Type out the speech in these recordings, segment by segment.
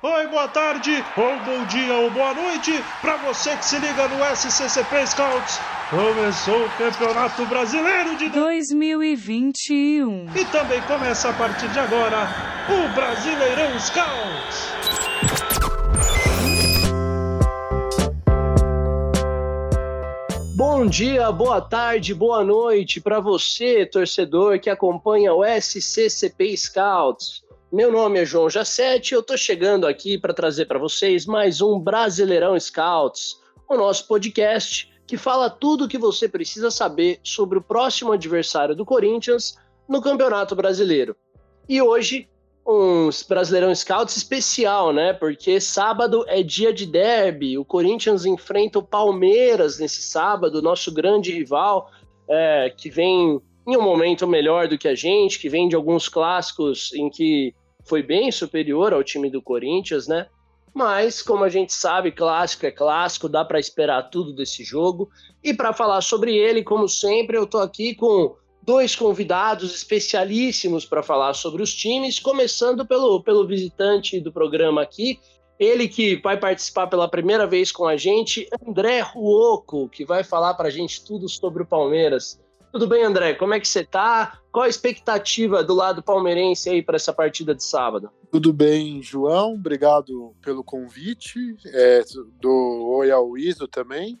Oi, boa tarde, ou bom dia, ou boa noite, para você que se liga no SCCP Scouts. Começou o Campeonato Brasileiro de 2021. E também começa a partir de agora o Brasileirão Scouts. Bom dia, boa tarde, boa noite para você, torcedor que acompanha o SCCP Scouts. Meu nome é João Jacete e eu tô chegando aqui para trazer para vocês mais um Brasileirão Scouts, o nosso podcast que fala tudo o que você precisa saber sobre o próximo adversário do Corinthians no Campeonato Brasileiro. E hoje um Brasileirão Scouts especial, né? Porque sábado é dia de derby. O Corinthians enfrenta o Palmeiras nesse sábado, nosso grande rival, é, que vem em um momento melhor do que a gente, que vem de alguns clássicos em que foi bem superior ao time do Corinthians, né? Mas, como a gente sabe, clássico é clássico, dá para esperar tudo desse jogo. E para falar sobre ele, como sempre, eu tô aqui com dois convidados especialíssimos para falar sobre os times, começando pelo, pelo visitante do programa aqui, ele que vai participar pela primeira vez com a gente, André Ruoco, que vai falar para a gente tudo sobre o Palmeiras. Tudo bem, André? Como é que você tá? Qual a expectativa do lado palmeirense aí para essa partida de sábado? Tudo bem, João. Obrigado pelo convite. É, do Oi ao Iso também.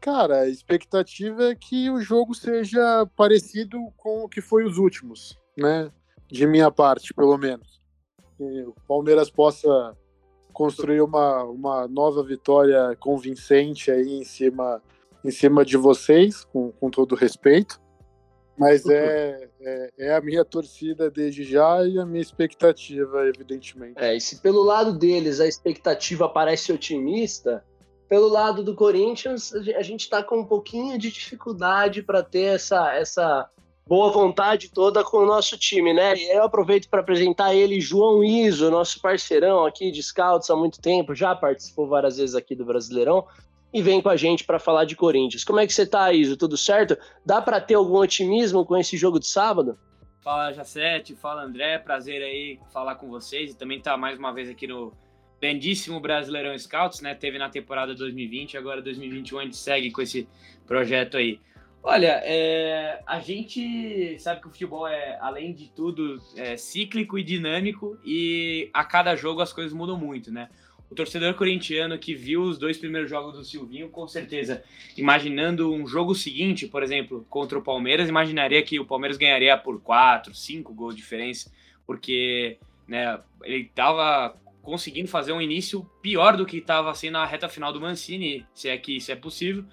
Cara, a expectativa é que o jogo seja parecido com o que foi os últimos, né? De minha parte, pelo menos. Que o Palmeiras possa construir uma, uma nova vitória convincente aí em cima, em cima de vocês, com, com todo respeito. Mas é, é, é, a minha torcida desde já e a minha expectativa, evidentemente. É, e se pelo lado deles a expectativa parece otimista, pelo lado do Corinthians, a gente está com um pouquinho de dificuldade para ter essa, essa boa vontade toda com o nosso time, né? E eu aproveito para apresentar ele, João Iso, nosso parceirão aqui de Scouts há muito tempo, já participou várias vezes aqui do Brasileirão e vem com a gente para falar de Corinthians. Como é que você está, Iso? Tudo certo? Dá para ter algum otimismo com esse jogo de sábado? Fala, Jacete, fala, André, prazer aí falar com vocês e também tá mais uma vez aqui no grandíssimo Brasileirão Scouts, né? Teve na temporada 2020, agora 2021 a gente segue com esse projeto aí. Olha, é, a gente sabe que o futebol é, além de tudo, é cíclico e dinâmico e a cada jogo as coisas mudam muito, né? O torcedor corintiano que viu os dois primeiros jogos do Silvinho, com certeza, imaginando um jogo seguinte, por exemplo, contra o Palmeiras, imaginaria que o Palmeiras ganharia por 4, 5 gols de diferença, porque né, ele estava conseguindo fazer um início pior do que estava sendo a reta final do Mancini, se é que isso é possível.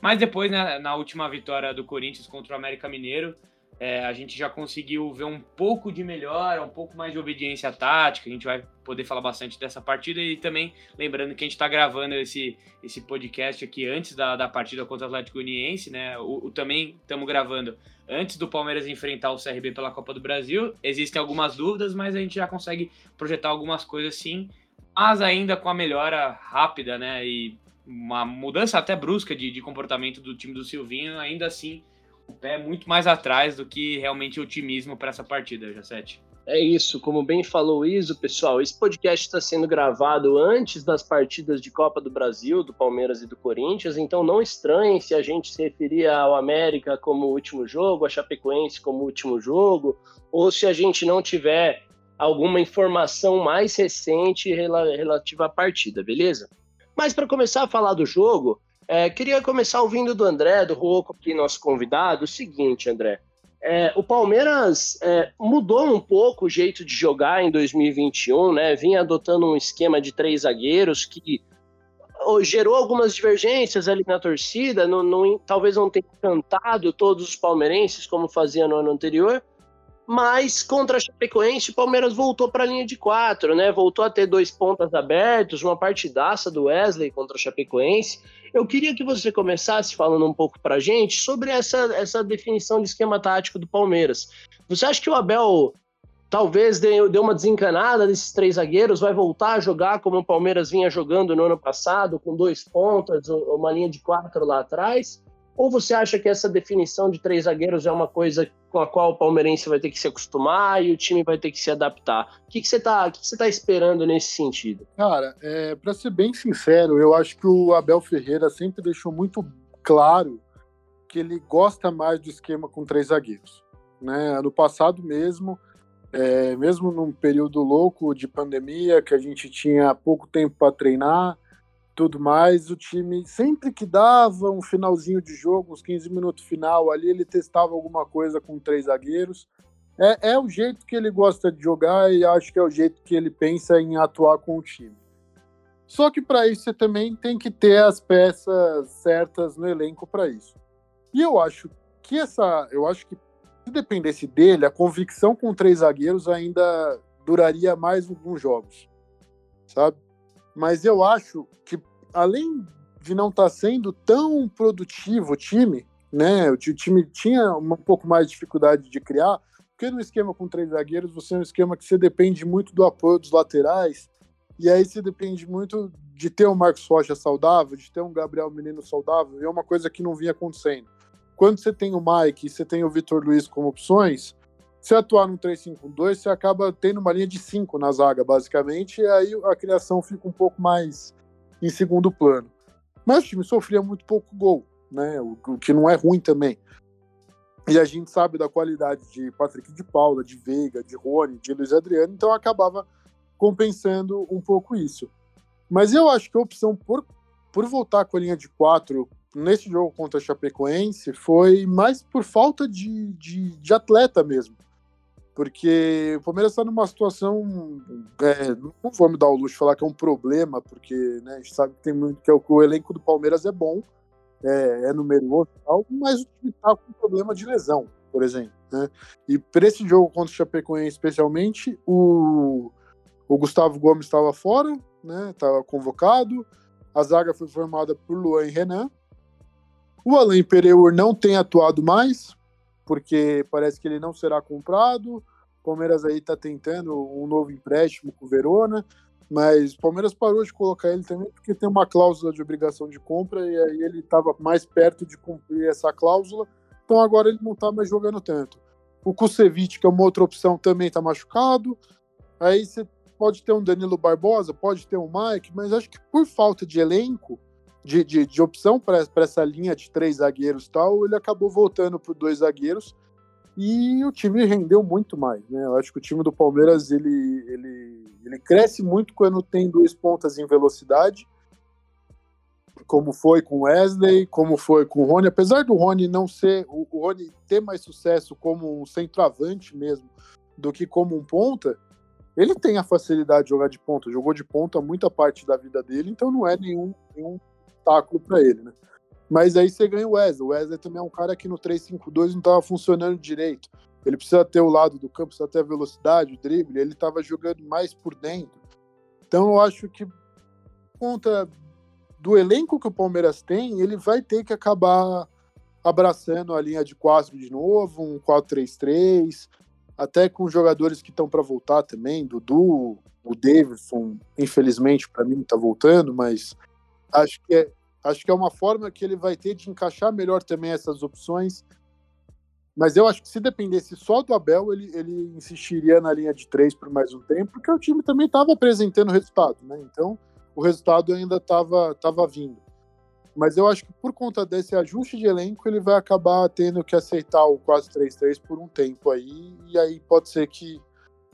Mas depois, né, na última vitória do Corinthians contra o América Mineiro, é, a gente já conseguiu ver um pouco de melhora, um pouco mais de obediência tática. A gente vai poder falar bastante dessa partida e também lembrando que a gente está gravando esse, esse podcast aqui antes da, da partida contra o Atlético Uniense, né? O, o também estamos gravando antes do Palmeiras enfrentar o CRB pela Copa do Brasil. Existem algumas dúvidas, mas a gente já consegue projetar algumas coisas sim, mas ainda com a melhora rápida, né? E uma mudança até brusca de, de comportamento do time do Silvinho, ainda assim pé muito mais atrás do que realmente otimismo para essa partida, Jacete. É isso, como bem falou Iso, pessoal, esse podcast está sendo gravado antes das partidas de Copa do Brasil, do Palmeiras e do Corinthians, então não estranhem se a gente se referir ao América como último jogo, a Chapecoense como último jogo, ou se a gente não tiver alguma informação mais recente relativa à partida, beleza? Mas para começar a falar do jogo, é, queria começar ouvindo do André, do Rocco, aqui, nosso convidado, o seguinte, André. É, o Palmeiras é, mudou um pouco o jeito de jogar em 2021, né? Vinha adotando um esquema de três zagueiros que gerou algumas divergências ali na torcida, não, não, talvez não tenha encantado todos os palmeirenses como fazia no ano anterior, mas contra a Chapecoense, o Palmeiras voltou para a linha de quatro, né? Voltou a ter dois pontas abertos, uma partidaça do Wesley contra a Chapecoense. Eu queria que você começasse falando um pouco para a gente sobre essa, essa definição de esquema tático do Palmeiras. Você acha que o Abel talvez deu, deu uma desencanada desses três zagueiros, vai voltar a jogar como o Palmeiras vinha jogando no ano passado, com dois pontas, uma linha de quatro lá atrás? Ou você acha que essa definição de três zagueiros é uma coisa com a qual o palmeirense vai ter que se acostumar e o time vai ter que se adaptar? O que, que você está tá esperando nesse sentido? Cara, é, para ser bem sincero, eu acho que o Abel Ferreira sempre deixou muito claro que ele gosta mais do esquema com três zagueiros. Né? Passado mesmo, é, mesmo num período louco de pandemia, que a gente tinha pouco tempo para treinar, tudo mais, o time sempre que dava um finalzinho de jogo, uns 15 minutos final ali, ele testava alguma coisa com três zagueiros. É, é o jeito que ele gosta de jogar e acho que é o jeito que ele pensa em atuar com o time. Só que para isso você também tem que ter as peças certas no elenco para isso. E eu acho que essa, eu acho que se dependesse dele, a convicção com três zagueiros ainda duraria mais alguns jogos, sabe? Mas eu acho que, além de não estar tá sendo tão produtivo o time, né? O time tinha um pouco mais de dificuldade de criar, porque no esquema com três zagueiros, você é um esquema que você depende muito do apoio dos laterais, e aí você depende muito de ter um Marcos Rocha saudável, de ter um Gabriel Menino saudável, e é uma coisa que não vinha acontecendo. Quando você tem o Mike e você tem o Vitor Luiz como opções, se atuar no 3-5-2, você acaba tendo uma linha de 5 na zaga, basicamente, e aí a criação fica um pouco mais em segundo plano. Mas o time sofria muito pouco gol, né? O, o que não é ruim também. E a gente sabe da qualidade de Patrick de Paula, de Veiga, de Rony, de Luiz Adriano, então acabava compensando um pouco isso. Mas eu acho que a opção por, por voltar com a linha de quatro nesse jogo contra a Chapecoense foi mais por falta de, de, de atleta mesmo porque o Palmeiras está numa situação. É, não vou me dar o luxo de falar que é um problema, porque né, a gente sabe que tem muito que, é o, que o elenco do Palmeiras é bom, é, é numeroso e tal, mas o time está com problema de lesão, por exemplo. Né? E para esse jogo contra o Chapecoense, especialmente, o, o Gustavo Gomes estava fora, estava né, convocado, a zaga foi formada por Luan e Renan. O Alain Pereur não tem atuado mais, porque parece que ele não será comprado. O Palmeiras aí está tentando um novo empréstimo com o Verona, mas o Palmeiras parou de colocar ele também porque tem uma cláusula de obrigação de compra e aí ele estava mais perto de cumprir essa cláusula, então agora ele não está mais jogando tanto. O Kusevich, que é uma outra opção, também está machucado. Aí você pode ter um Danilo Barbosa, pode ter um Mike, mas acho que por falta de elenco, de, de, de opção para essa linha de três zagueiros tal, ele acabou voltando para dois zagueiros e o time rendeu muito mais, né? Eu acho que o time do Palmeiras ele, ele, ele cresce muito quando tem dois pontas em velocidade, como foi com Wesley, como foi com o Rony. Apesar do Rony não ser o, o Rony ter mais sucesso como um centroavante mesmo do que como um ponta, ele tem a facilidade de jogar de ponta, jogou de ponta muita parte da vida dele, então não é nenhum, nenhum obstáculo para ele, né? Mas aí você ganha o Wesley. O Wesley também é um cara que no 3-5-2 não estava funcionando direito. Ele precisa ter o lado do campo, precisa ter a velocidade, o drible. Ele estava jogando mais por dentro. Então eu acho que, conta do elenco que o Palmeiras tem, ele vai ter que acabar abraçando a linha de 4 de novo, um 4-3-3, até com jogadores que estão para voltar também, Dudu, o Davidson, infelizmente para mim está voltando, mas acho que é, acho que é uma forma que ele vai ter de encaixar melhor também essas opções. Mas eu acho que se dependesse só do Abel, ele, ele insistiria na linha de três por mais um tempo, porque o time também estava apresentando resultado, né? Então o resultado ainda estava tava vindo. Mas eu acho que por conta desse ajuste de elenco, ele vai acabar tendo que aceitar o 4-3-3 por um tempo aí, e aí pode ser que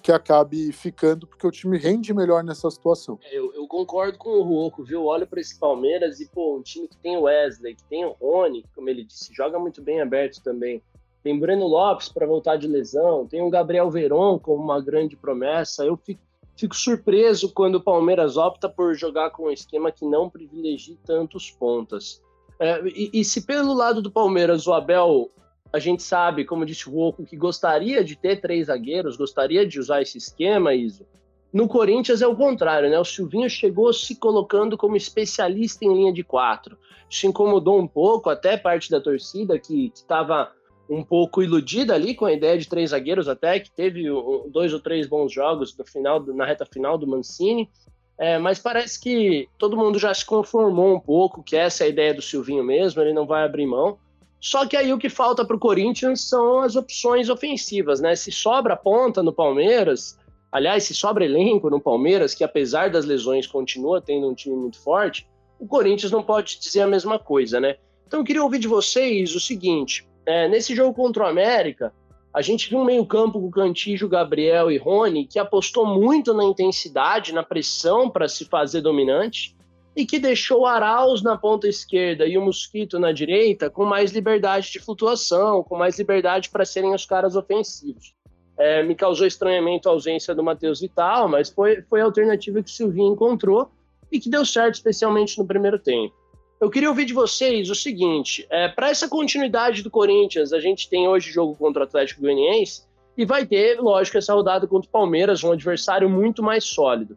que acabe ficando, porque o time rende melhor nessa situação. É, eu, eu concordo com o Ruoco, viu? Olha para esse Palmeiras e, pô, um time que tem o Wesley, que tem o Rony, como ele disse, joga muito bem aberto também. Tem Breno Lopes para voltar de lesão, tem o Gabriel Veron como uma grande promessa. Eu fico, fico surpreso quando o Palmeiras opta por jogar com um esquema que não privilegie tantos pontas. É, e, e, se pelo lado do Palmeiras o Abel a gente sabe, como disse o Roco, que gostaria de ter três zagueiros, gostaria de usar esse esquema, Iso. No Corinthians é o contrário, né? O Silvinho chegou se colocando como especialista em linha de quatro. Isso incomodou um pouco, até parte da torcida que estava um pouco iludida ali com a ideia de três zagueiros, até que teve dois ou três bons jogos no final, na reta final do Mancini. É, mas parece que todo mundo já se conformou um pouco que essa é a ideia do Silvinho mesmo, ele não vai abrir mão Só que aí o que falta para o Corinthians são as opções ofensivas, né? Se sobra ponta no Palmeiras, aliás, se sobra elenco no Palmeiras, que apesar das lesões continua tendo um time muito forte, o Corinthians não pode dizer a mesma coisa, né? Então eu queria ouvir de vocês o seguinte: é, nesse jogo contra o América, a gente viu um meio-campo com Cantígio, Gabriel e Rony que apostou muito na intensidade, na pressão para se fazer dominante e que deixou Arauz na ponta esquerda e o Mosquito na direita com mais liberdade de flutuação, com mais liberdade para serem os caras ofensivos. É, me causou estranhamento a ausência do Matheus Vital, mas foi, foi a alternativa que o Silvinho encontrou e que deu certo, especialmente no primeiro tempo. Eu queria ouvir de vocês o seguinte: é, para essa continuidade do Corinthians, a gente tem hoje jogo contra o Atlético Goianiense e vai ter, lógico, essa rodada contra o Palmeiras, um adversário muito mais sólido.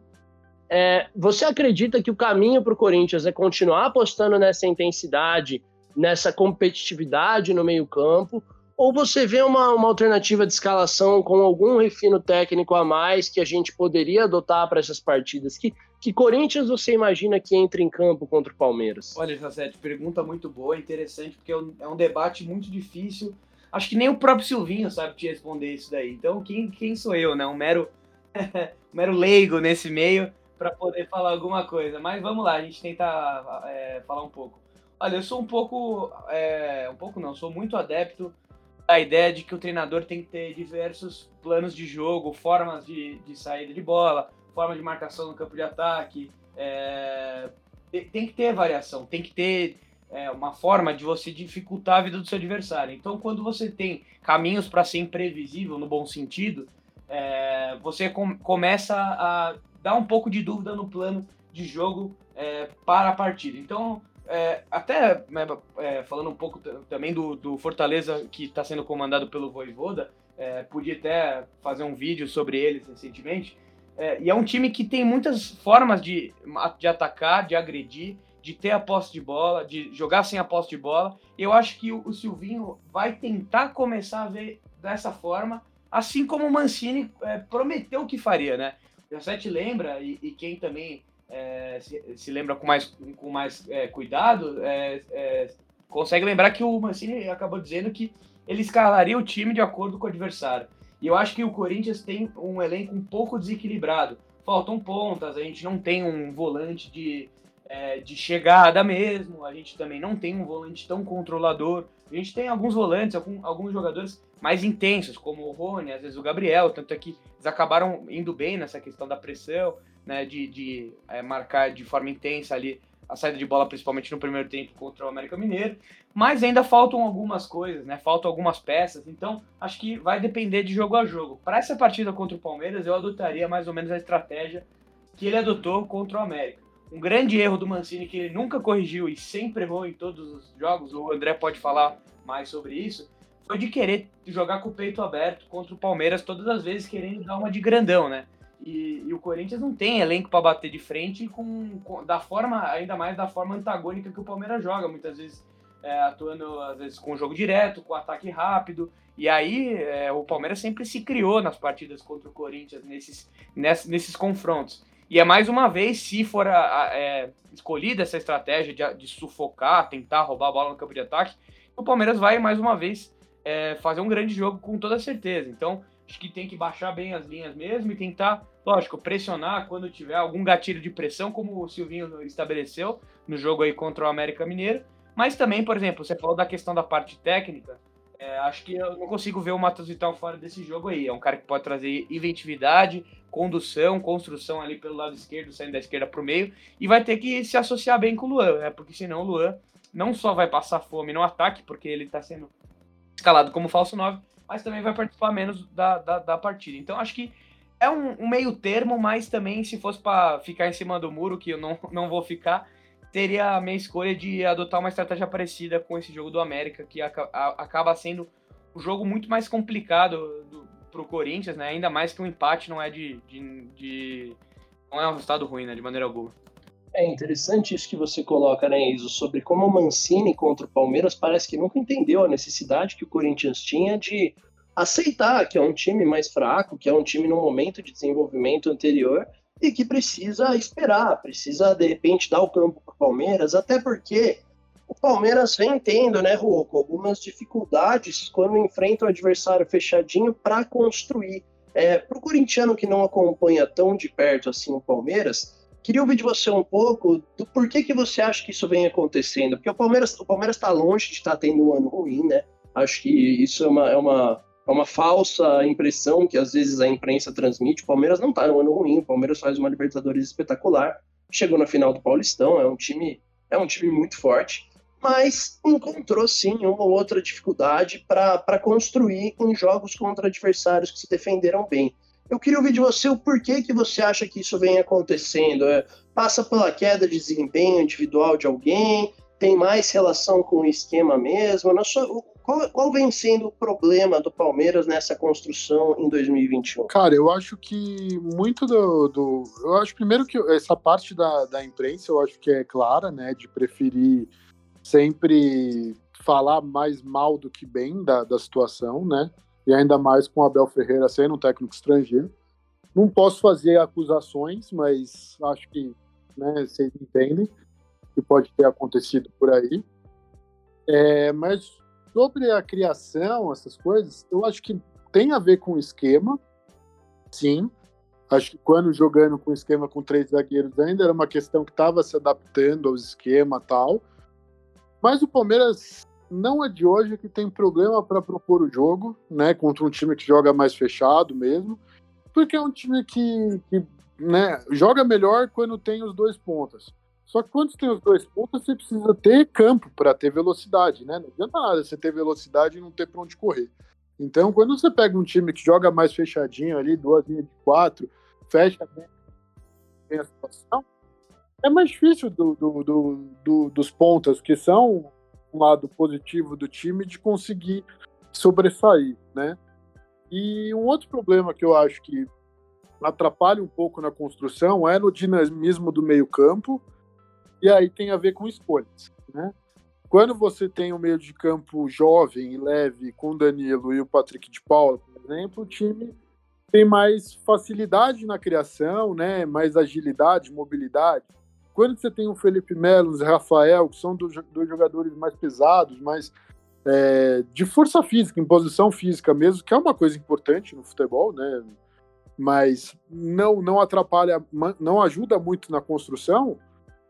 É, você acredita que o caminho para o Corinthians é continuar apostando nessa intensidade, nessa competitividade no meio-campo? Ou você vê uma, uma alternativa de escalação com algum refino técnico a mais que a gente poderia adotar para essas partidas? Que, que Corinthians você imagina que entre em campo contra o Palmeiras? Olha, Josete, pergunta muito boa, interessante, porque é é um debate muito difícil. Acho que nem o próprio Silvinho sabe te responder isso daí. Então, quem, quem sou eu, né? Um mero, um mero leigo nesse meio para poder falar alguma coisa. Mas vamos lá, a gente tenta é, falar um pouco. Olha, eu sou um pouco, é, um pouco não, sou muito adepto da ideia de que o treinador tem que ter diversos planos de jogo, formas de, de saída de bola, forma de marcação no campo de ataque. É, tem que ter variação, tem que ter é, uma forma de você dificultar a vida do seu adversário. Então, quando você tem caminhos para ser imprevisível, no bom sentido, é, você com, começa a dá um pouco de dúvida no plano de jogo é, para a partida. Então, é, até né, é, falando um pouco também do, do Fortaleza que está sendo comandado pelo Voivoda, é, podia até fazer um vídeo sobre eles recentemente. É, e é um time que tem muitas formas de, de atacar, de agredir, de ter a posse de bola, de jogar sem a posse de bola. Eu acho que o, o Silvinho vai tentar começar a ver dessa forma, assim como o Mancini é, prometeu que faria, né? O te lembra, e, e quem também é, se, se, lembra com mais, com mais é, cuidado, é, é, consegue lembrar que o Mancini acabou dizendo que ele escalaria o time de acordo com o adversário. E eu acho que o Corinthians tem um elenco um pouco desequilibrado. Faltam pontas, a gente não tem um volante de, é, de chegada mesmo, a gente também não tem um volante tão controlador. A gente tem alguns volantes, algum, alguns jogadores mais intensos, como o Rony, às vezes o Gabriel, tanto é que eles acabaram indo bem nessa questão da pressão, né, de, de é, marcar de forma intensa ali a saída de bola, principalmente no primeiro tempo contra o América Mineiro, mas ainda faltam algumas coisas, né, faltam algumas peças, então acho que vai depender de jogo a jogo. Para essa partida contra o Palmeiras, eu adotaria mais ou menos a estratégia que ele adotou contra o América. Um grande erro do Mancini que ele nunca corrigiu e sempre errou em todos os jogos, o André pode falar mais sobre isso, foi de querer jogar com o peito aberto contra o Palmeiras todas as vezes, querendo dar uma de grandão, né? E, e o Corinthians não tem elenco para bater de frente com, com, da forma, ainda mais da forma antagônica que o Palmeiras joga, muitas vezes é, atuando às vezes com jogo direto, com ataque rápido. E aí é, o Palmeiras sempre se criou nas partidas contra o Corinthians nesses, nesses, nesses confrontos. E é mais uma vez, se for a, a, é, escolhida essa estratégia de, de, sufocar, tentar roubar a bola no campo de ataque, o Palmeiras vai mais uma vez é, fazer um grande jogo com toda certeza. Então, acho que tem que baixar bem as linhas mesmo e tentar, lógico, pressionar quando tiver algum gatilho de pressão, como o Silvinho estabeleceu no jogo aí contra o América Mineiro. Mas também, por exemplo, você falou da questão da parte técnica. É, acho que eu não consigo ver o Matheus Vital fora desse jogo aí. É um cara que pode trazer inventividade, condução, construção ali pelo lado esquerdo, saindo da esquerda para o meio, e vai ter que se associar bem com o Luan, né? Porque senão o Luan não só vai passar fome no ataque, porque ele está sendo escalado como falso 9, mas também vai participar menos da, da, da partida. Então acho que é um, um, meio termo, mas também se fosse para ficar em cima do muro, que eu não, não vou ficar, teria a minha escolha de adotar uma estratégia parecida com esse jogo do América, que acaba sendo um jogo muito mais complicado para o Corinthians, né? Ainda mais que um empate não é de, de, de, não é um resultado ruim, né? De maneira alguma. É interessante isso que você coloca, né, Iso, sobre como o Mancini contra o Palmeiras parece que nunca entendeu a necessidade que o Corinthians tinha de aceitar que é um time mais fraco, que é um time num momento de desenvolvimento anterior e que precisa esperar, precisa de repente dar o campo para o Palmeiras, até porque o Palmeiras vem tendo, né, Rocco, algumas dificuldades quando enfrenta o adversário fechadinho para construir. É, para o corintiano que não acompanha tão de perto assim o Palmeiras, queria ouvir de você um pouco do porquê que você acha que isso vem acontecendo. Porque o Palmeiras o Palmeiras está longe de estar tá tendo um ano ruim, né? Acho que isso é uma, é uma, é uma falsa impressão que às vezes a imprensa transmite. O Palmeiras não está no ano ruim, o Palmeiras faz uma Libertadores espetacular, chegou na final do Paulistão, é um time, é um time muito forte mas encontrou sim uma ou outra dificuldade para construir em jogos contra adversários que se defenderam bem. Eu queria ouvir de você o porquê que você acha que isso vem acontecendo. É, passa pela queda de desempenho individual de alguém? Tem mais relação com o esquema mesmo? Sua, qual, qual, vem sendo o problema do Palmeiras nessa construção em 2021? Cara, eu acho que muito do. do eu acho primeiro que essa parte da, da imprensa eu acho que é clara, né? De preferir sempre falar mais mal do que bem da, da situação, né? E ainda mais com o Abel Ferreira sendo um técnico estrangeiro. Não posso fazer acusações, mas acho que né, vocês entendem que pode ter acontecido por aí. É, mas sobre a criação, essas coisas, eu acho que tem a ver com o esquema, sim. Acho que quando jogando com esquema com três zagueiros ainda era uma questão que estava se adaptando ao esquema tal. Mas o Palmeiras não é de hoje que tem problema para propor o jogo, né? Contra um time que joga mais fechado mesmo, porque é um time que, que né, joga melhor quando tem os dois pontas. Só que quando você tem os dois pontas, você precisa ter campo para ter velocidade, né? Não adianta nada você ter velocidade e não ter para onde correr. Então, quando você pega um time que joga mais fechadinho ali, duas linhas de quatro, fecha bem a situação, é mais difícil do, do, do, do, dos pontas, que são um lado positivo do time, de conseguir sobressair, né? E um outro problema que eu acho que atrapalha um pouco na construção é no dinamismo do meio campo, e aí tem a ver com escolhas, né? Quando você tem um meio de campo jovem e leve com Danilo e o Patrick de Paula, por exemplo, o time tem mais facilidade na criação, né? mais agilidade, mobilidade. Quando você tem o Felipe Melo, o Rafael, que são dos jogadores mais pesados, mais é, de força física, em posição física mesmo, que é uma coisa importante no futebol, né? Mas não, não atrapalha, não ajuda muito na construção,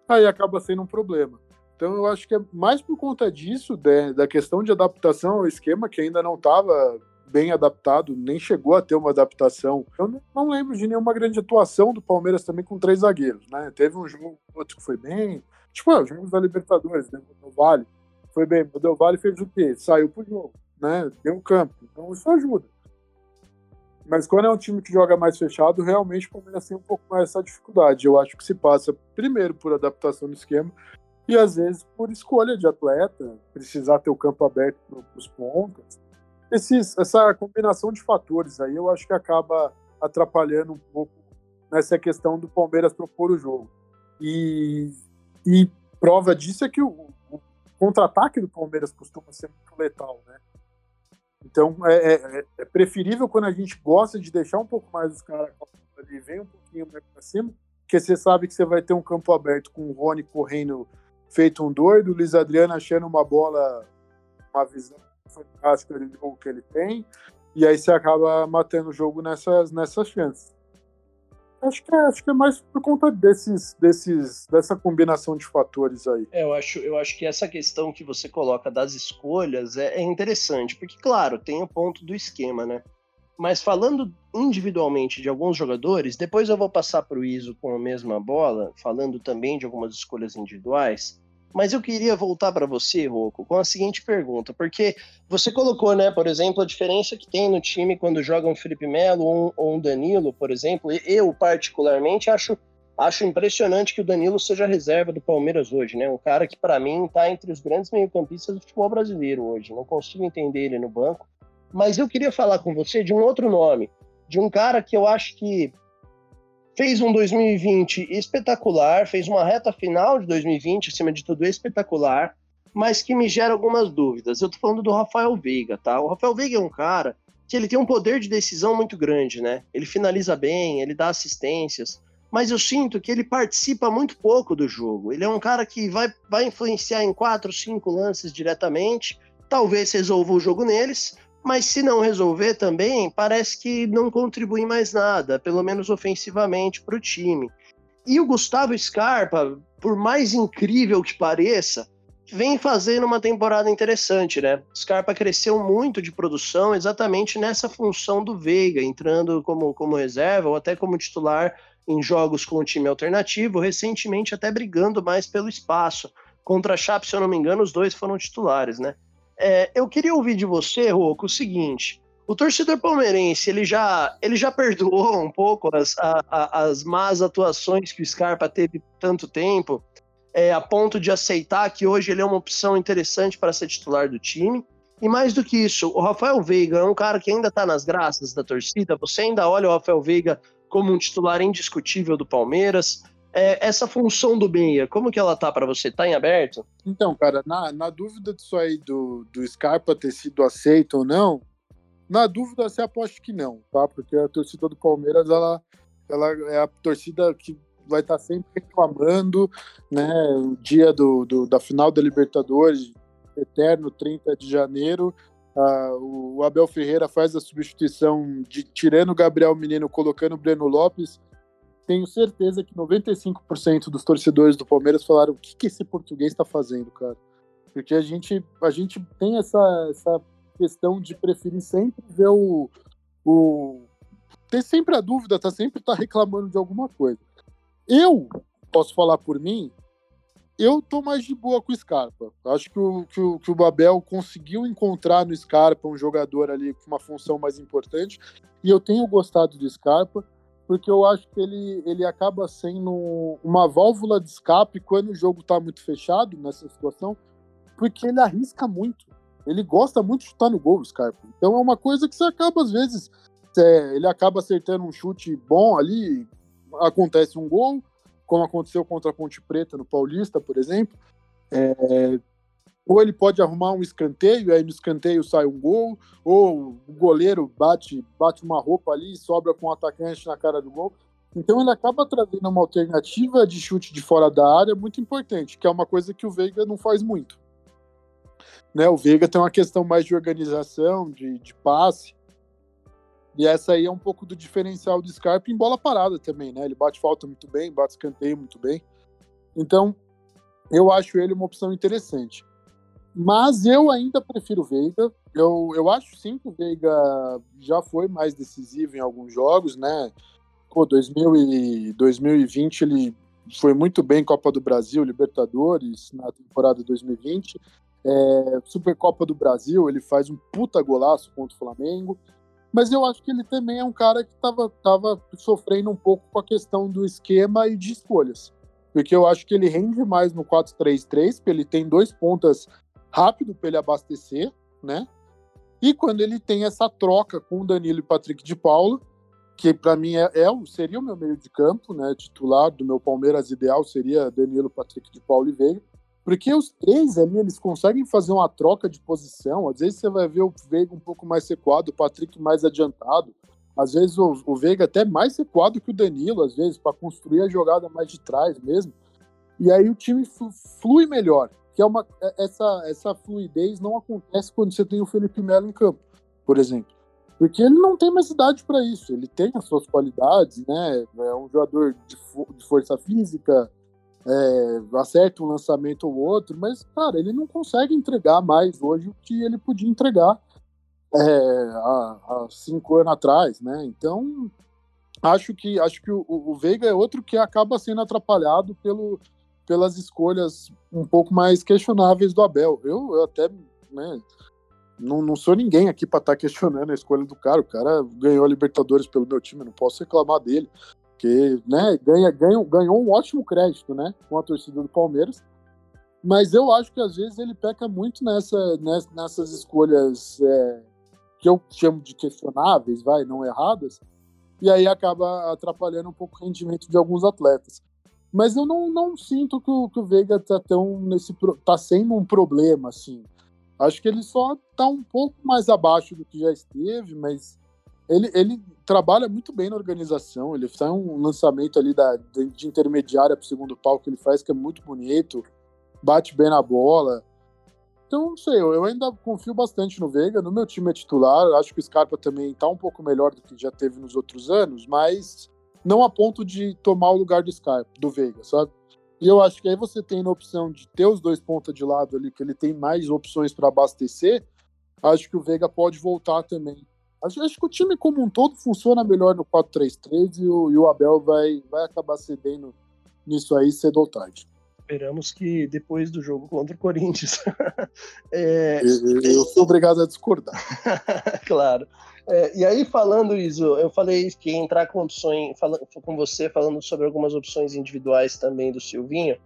aí acaba sendo um problema. Então eu acho que é mais por conta disso, de, da questão de adaptação ao esquema, que ainda não estava bem adaptado, nem chegou a ter uma adaptação. Eu não lembro de nenhuma grande atuação do Palmeiras também com três zagueiros, né? Teve um jogo, outro que foi bem. Tipo, os jogos da Libertadores, né? O Vale. Foi bem. O Del Vale fez o quê? Saiu pro jogo, né? Deu campo. Então isso ajuda. Mas quando é um time que joga mais fechado, realmente o Palmeiras tem um pouco mais essa dificuldade. Eu acho que se passa primeiro por adaptação do esquema e às vezes por escolha de atleta, precisar ter o campo aberto para os pontas esses, essa combinação de fatores aí eu acho que acaba atrapalhando um pouco nessa questão do Palmeiras propor o jogo. E, e prova disso é que o, o contra-ataque do Palmeiras costuma ser muito letal, né? Então é, é, é, preferível quando a gente gosta de deixar um pouco mais os caras ali, vem um pouquinho mais pra cima, porque você sabe que você vai ter um campo aberto com o Rony correndo feito um doido, o Luiz Adriano achando uma bola, uma visão fantástica de jogo que ele tem, e aí você acaba matando o jogo nessas, nessas chances. Acho que, é, acho que é mais por conta desses, desses, dessa combinação de fatores aí. É, eu acho, eu acho que essa questão que você coloca das escolhas é, é interessante, porque, claro, tem o ponto do esquema, né? Mas falando individualmente de alguns jogadores, depois eu vou passar para o Iso com a mesma bola, falando também de algumas escolhas individuais. Mas eu queria voltar para você, Rocco, com a seguinte pergunta, porque você colocou, né, por exemplo, a diferença que tem no time quando joga um Felipe Melo ou um, ou um Danilo, por exemplo. Eu, particularmente, acho, acho impressionante que o Danilo seja reserva do Palmeiras hoje, né? Um cara que, para mim, está entre os grandes meio-campistas do futebol brasileiro hoje. Não consigo entender ele no banco. Mas eu queria falar com você de um outro nome, de um cara que eu acho que fez um 2020 espetacular, fez uma reta final de 2020, acima de tudo, espetacular, mas que me gera algumas dúvidas. Eu tô falando do Rafael Veiga, tá? O Rafael Veiga é um cara que ele tem um poder de decisão muito grande, né? Ele finaliza bem, ele dá assistências, mas eu sinto que ele participa muito pouco do jogo. Ele é um cara que vai, vai influenciar em quatro, cinco lances diretamente, talvez resolva o jogo neles, mas se não resolver também, parece que não contribui mais nada, pelo menos ofensivamente, para o time. E o Gustavo Scarpa, por mais incrível que pareça, vem fazendo uma temporada interessante, né? Scarpa cresceu muito de produção exatamente nessa função do Veiga, entrando como, como reserva ou até como titular em jogos com o time alternativo, recentemente até brigando mais pelo espaço. Contra a Chape, se eu não me engano, os dois foram titulares, né? É, eu queria ouvir de você, Rocco, o seguinte: o torcedor palmeirense ele já, ele já perdoou um pouco as, a, a, as más atuações que o Scarpa teve tanto tempo é, a ponto de aceitar que hoje ele é uma opção interessante para ser titular do time. E mais do que isso, o Rafael Veiga é um cara que ainda está nas graças da torcida. Você ainda olha o Rafael Veiga como um titular indiscutível do Palmeiras. É, essa função do meia, como que ela tá para você? Tá em aberto? Então, cara, na, na dúvida disso aí do, do Scarpa ter sido aceito ou não, na dúvida você aposta que não, tá? Porque a torcida do Palmeiras, ela, ela é a torcida que vai estar sempre reclamando, né? O dia do, do, da final da Libertadores, eterno 30 de janeiro, uh, o Abel Ferreira faz a substituição de tirando o Gabriel Menino, colocando o Breno Lopes. Tenho certeza que 95% dos torcedores do Palmeiras falaram: o que, que esse português está fazendo, cara? Porque a gente, a gente tem essa, essa questão de preferir sempre ver o, o ter sempre a dúvida, tá sempre tá reclamando de alguma coisa. Eu posso falar por mim, eu tô mais de boa com o Scarpa. Acho que o, que o, que o Babel conseguiu encontrar no Scarpa um jogador ali com uma função mais importante. E eu tenho gostado do Scarpa, porque eu acho que ele, ele acaba sendo uma válvula de escape quando o jogo tá muito fechado nessa situação, porque ele arrisca muito. Ele gosta muito de chutar no gol, Scarpa. Então é uma coisa que você acaba, às vezes, é, ele acaba acertando um chute bom ali, acontece um gol, como aconteceu contra a Ponte Preta no Paulista, por exemplo. É, ou ele pode arrumar um escanteio, aí no escanteio sai um gol, ou o goleiro bate, bate uma roupa ali e sobra com o um atacante na cara do gol. Então ele acaba trazendo uma alternativa de chute de fora da área muito importante, que é uma coisa que o Veiga não faz muito. Né, o Veiga tem uma questão mais de organização, de, de passe, e essa aí é um pouco do diferencial do Scarpa em bola parada também, né? Ele bate falta muito bem, bate escanteio muito bem. Então, eu acho ele uma opção interessante. Mas eu ainda prefiro o Veiga. Eu, eu acho sim que o Veiga já foi mais decisivo em alguns jogos, né? Pô, 2000 e 2020 ele foi muito bem Copa do Brasil, Libertadores na temporada 2020. É, Supercopa do Brasil, ele faz um puta golaço contra o Flamengo mas eu acho que ele também é um cara que estava tava sofrendo um pouco com a questão do esquema e de escolhas. Porque eu acho que ele rende mais no 4-3-3, porque ele tem dois pontas rápido para ele abastecer, né? E quando ele tem essa troca com o Danilo e Patrick de Paula, que para mim é, é, seria o meu meio de campo, né? Titular do meu Palmeiras ideal seria Danilo, Patrick de Paula e Veiga. Porque os três ali, eles conseguem fazer uma troca de posição. Às vezes você vai ver o Veiga um pouco mais recuado, o Patrick mais adiantado. Às vezes o, o Veiga até mais recuado que o Danilo, às vezes, para construir a jogada mais de trás mesmo. E aí o time flui melhor. Que é uma, é, essa, essa fluidez não acontece quando você tem o Felipe Melo em campo, por exemplo. Porque ele não tem mais idade para isso. Ele tem as suas qualidades, né? É um jogador de, fo de força física, é, acerta um lançamento ou outro, mas, cara, ele não consegue entregar mais hoje o que ele podia entregar é, há, há, cinco anos atrás, né? Então, acho que, acho que o, o, Veiga é outro que acaba sendo atrapalhado pelo, pelas escolhas um pouco mais questionáveis do Abel. Eu, eu até, né, não, não sou ninguém aqui para estar tá questionando a escolha do cara. O cara ganhou a Libertadores pelo meu time, não posso reclamar dele que né, ganha, ganha, ganhou um ótimo crédito né, com a torcida do Palmeiras. Mas eu acho que às vezes ele peca muito nessa, nessas escolhas é, que eu chamo de questionáveis, vai, não erradas, e aí acaba atrapalhando um pouco o rendimento de alguns atletas. Mas eu não, não sinto que o, que o Veiga tá tão nesse tá sendo um problema assim. Acho que ele só tá um pouco mais abaixo do que já esteve, mas Ele, ele trabalha muito bem na organização, ele faz um lançamento ali da, de intermediária para o segundo pau que ele faz, que é muito bonito, bate bem na bola. Então, não sei, eu ainda confio bastante no Veiga. No meu time é titular, acho que o Scarpa também está um pouco melhor do que já teve nos outros anos, mas não a ponto de tomar o lugar do Scarpa, do Veiga, sabe? E eu acho que aí você tem a opção de ter os dois pontas de lado ali, que ele tem mais opções para abastecer. Acho que o Veiga pode voltar também. Acho, acho, que o time como um todo funciona melhor no 4-3-3 e, e o Abel vai, vai acabar cedendo nisso aí cedo ou tarde esperamos que depois do jogo contra o Corinthians. é... eu, sou obrigado a discordar. claro. É, e aí, falando isso, eu falei que ia entrar com opções, falando, com você, falando sobre algumas opções individuais também do Silvinho.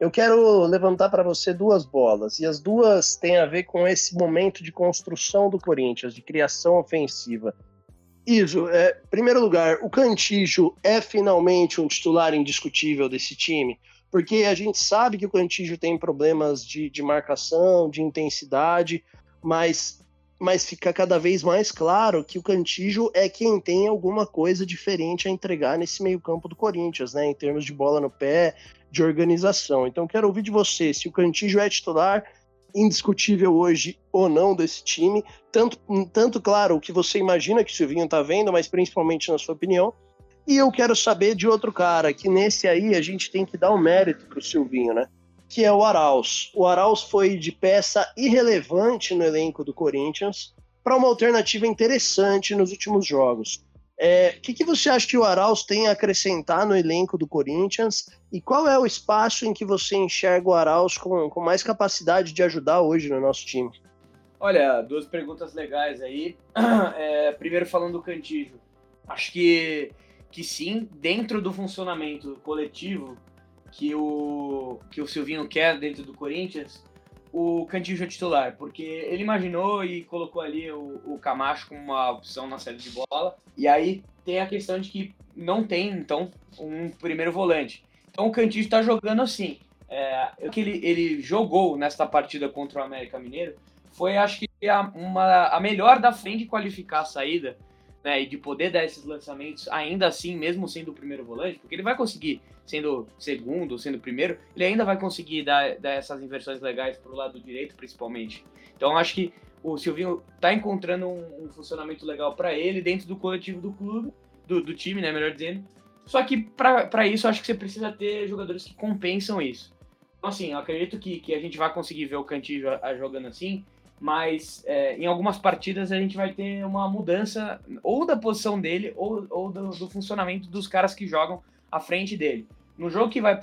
Eu quero levantar para você duas bolas, e as duas têm a ver com esse momento de construção do Corinthians, de criação ofensiva. Iso, é, primeiro lugar, o Cantijo é finalmente um titular indiscutível desse time? Porque a gente sabe que o Cantígio tem problemas de, de marcação, de intensidade, mas, mas fica cada vez mais claro que o Cantígio é quem tem alguma coisa diferente a entregar nesse meio-campo do Corinthians, né? Em termos de bola no pé, de organização. Então, quero ouvir de você se o Cantígio é titular indiscutível hoje ou não desse time, tanto, tanto claro o que você imagina que o Silvinho está vendo, mas principalmente na sua opinião, e eu quero saber de outro cara, que nesse aí a gente tem que dar um mérito pro Silvinho, né? Que é o Arauz. O Arauz foi de peça irrelevante no elenco do Corinthians para uma alternativa interessante nos últimos jogos. O é, que, que você acha que o Arauz tem a acrescentar no elenco do Corinthians? E qual é o espaço em que você enxerga o Arauz com, com mais capacidade de ajudar hoje no nosso time? Olha, duas perguntas legais aí. É, primeiro falando do Cantígio. Acho que que sim, dentro do funcionamento coletivo que o, que o Silvinho quer dentro do Corinthians, o Cantillo é titular, porque ele imaginou e colocou ali o, o Camacho como uma opção na série de bola, e aí tem a questão de que não tem, então, um primeiro volante. Então o Cantillo está jogando assim. É, o que ele, ele jogou nesta partida contra o América Mineiro foi, acho que, a, uma, a melhor da frente qualificar a saída né, e de poder dar esses lançamentos ainda assim, mesmo sendo o primeiro volante, porque ele vai conseguir, sendo segundo, sendo primeiro, ele ainda vai conseguir dar, dar essas inversões legais para o lado direito, principalmente. Então, acho que o Silvinho está encontrando um, um, funcionamento legal para ele dentro do coletivo do clube, do, do time, né, melhor dizendo. Só que para isso, acho que você precisa ter jogadores que compensam isso. Então, assim, eu acredito que, que a gente vai conseguir ver o Cantillo jogando assim, mas é, em algumas partidas a gente vai ter uma mudança ou da posição dele ou, ou do, do, funcionamento dos caras que jogam à frente dele. No jogo que vai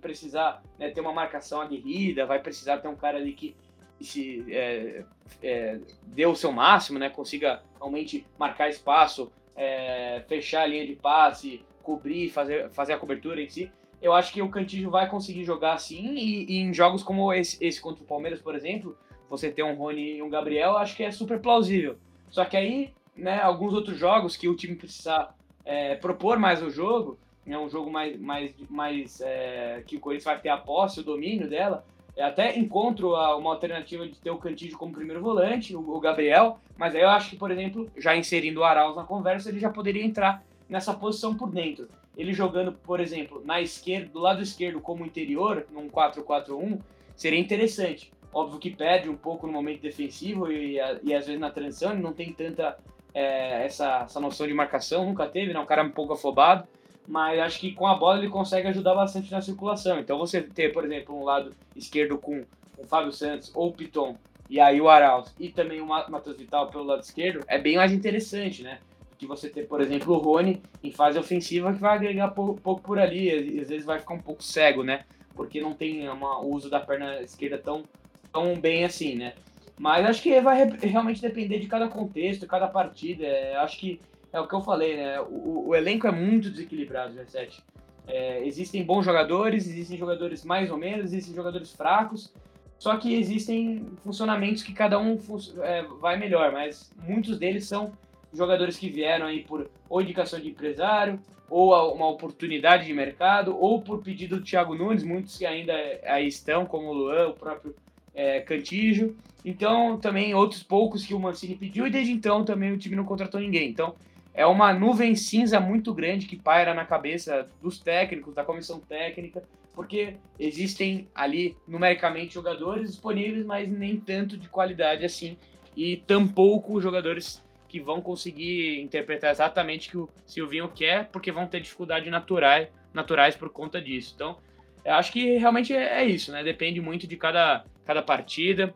precisar né, ter uma marcação aguerrida, vai precisar ter um cara ali que se é, é, dê o seu máximo, né, consiga realmente marcar espaço, é, fechar a linha de passe, cobrir, fazer, fazer a cobertura em si. Eu acho que o Cantillo vai conseguir jogar assim e, e em jogos como esse, esse contra o Palmeiras, por exemplo, você ter um Rony e um Gabriel, acho que é super plausível. Só que aí, né, alguns outros jogos que o time precisa é, propor mais o jogo, é né, um jogo mais, mais, mais é, que o Corinthians vai ter a posse, o domínio dela. Eu até encontro uma alternativa de ter o Cantígio como primeiro volante, o, o, Gabriel, mas aí eu acho que, por exemplo, já inserindo o Arauz na conversa, ele já poderia entrar nessa posição por dentro. Ele jogando, por exemplo, na esquerda, do lado esquerdo como interior, num 4-4-1, seria interessante. Óbvio que perde um pouco no momento defensivo e, e às vezes na transição ele não tem tanta é, essa, essa noção de marcação, nunca teve, né? Um cara um pouco afobado, mas acho que com a bola ele consegue ajudar bastante na circulação. Então você ter, por exemplo, um lado esquerdo com o Fábio Santos ou o Piton e aí o Arauz e também o Matheus Vital pelo lado esquerdo é bem mais interessante, né? Que você ter, por exemplo, o Rony em fase ofensiva que vai agregar pouco, pouco por ali, às vezes vai ficar um pouco cego, né? Porque não tem uma, o uso da perna esquerda tão tão bem assim, né? Mas acho que vai realmente depender de cada contexto, cada partida. É, acho que é o que eu falei, né? O, o elenco é muito desequilibrado, G7. É, existem bons jogadores, existem jogadores mais ou menos, existem jogadores fracos. Só que existem funcionamentos que cada um é, vai melhor, mas muitos deles são jogadores que vieram aí por ou indicação de empresário, ou uma oportunidade de mercado, ou por pedido do Thiago Nunes, muitos que ainda aí estão, como o Luan, o próprio é, Cantígio. Então, também outros poucos que o Mancini pediu, e desde então também o time não contratou ninguém. Então, é uma nuvem cinza muito grande que paira na cabeça dos técnicos, da comissão técnica, porque existem ali numericamente jogadores disponíveis, mas nem tanto de qualidade assim, e tampouco jogadores que vão conseguir interpretar exatamente o que o Silvinho quer, porque vão ter dificuldade naturais, naturais por conta disso. Então, eu acho que realmente é, é isso, né? Depende muito de cada, cada partida.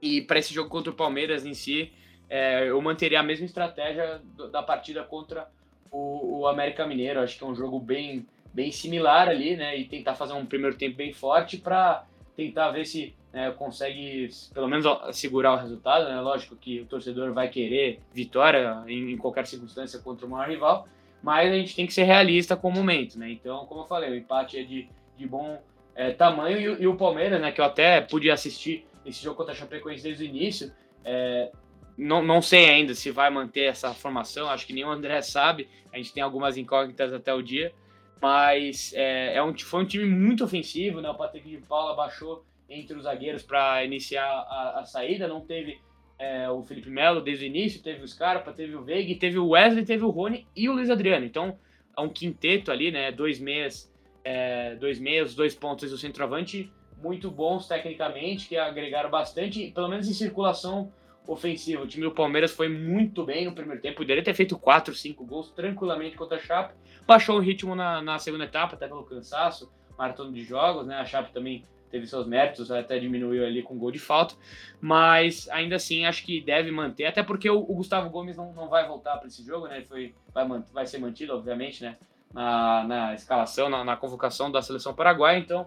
E para esse jogo contra o Palmeiras em si, é, eu manteria a mesma estratégia da partida contra o, o América Mineiro. Acho que é um jogo bem, bem similar ali, né? E tentar fazer um primeiro tempo bem forte para tentar ver se né, consegue pelo menos segurar o resultado. Né? Lógico que o torcedor vai querer vitória em, em, qualquer circunstância contra o maior rival, mas a gente tem que ser realista com o momento. Né? Então, como eu falei, o empate é de, de bom é, tamanho e, e, o Palmeiras, né, que eu até pude assistir esse jogo contra a Chapecoense desde o início, é, não, não sei ainda se vai manter essa formação, acho que nem o André sabe, a gente tem algumas incógnitas até o dia, mas é, é um, foi um time muito ofensivo, né? O Patrick de Paula baixou entre os zagueiros para iniciar a, a, saída, não teve é, o Felipe Melo desde o início, teve o Scarpa, teve o Veiga, teve o Wesley, teve o Rony e o Luiz Adriano. Então, é um quinteto ali, né? Dois meias, é, dois meias, dois pontos do centroavante, muito bons tecnicamente, que agregaram bastante, pelo menos em circulação ofensiva. O time do Palmeiras foi muito bem no primeiro tempo, poderia ter feito 4, 5 gols tranquilamente contra a Chape. Baixou o ritmo na, na segunda etapa, até pelo cansaço, maratona de jogos, né? A Chape também teve seus méritos, até diminuiu ali com gol de falta, mas ainda assim acho que deve manter, até porque o, o Gustavo Gomes não, não vai voltar para esse jogo, né? Ele foi, vai, vai ser mantido, obviamente, né? Na, na escalação, na, na convocação da seleção paraguaia, então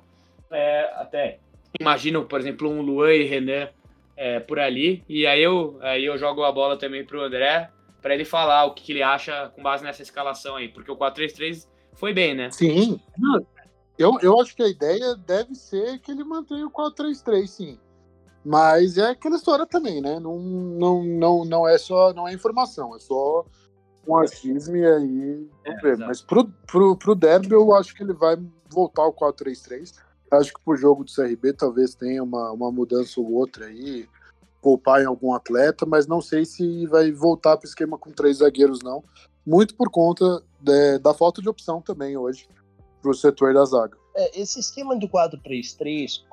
é, até imagino, por exemplo, um Luan e Renan é, por ali. E aí eu, aí eu jogo a bola também pro André, para ele falar o que, que, ele acha com base nessa escalação aí, porque o 4-3-3 foi bem, né? Sim. Eu, eu acho que a ideia deve ser que ele mantenha o 4-3-3, sim. Mas é aquela história também, né? Não, não, não, não é só não é informação, é só um achismo e aí. É, Mas pro, pro, pro Derby eu acho que ele vai voltar ao 4-3-3 Acho que pro jogo do CRB talvez tenha uma, uma mudança ou outra aí, poupar em algum atleta, mas não sei se vai voltar para o esquema com três zagueiros, não. Muito por conta de, da falta de opção também hoje para o setor da zaga. É, esse esquema do 4-3-3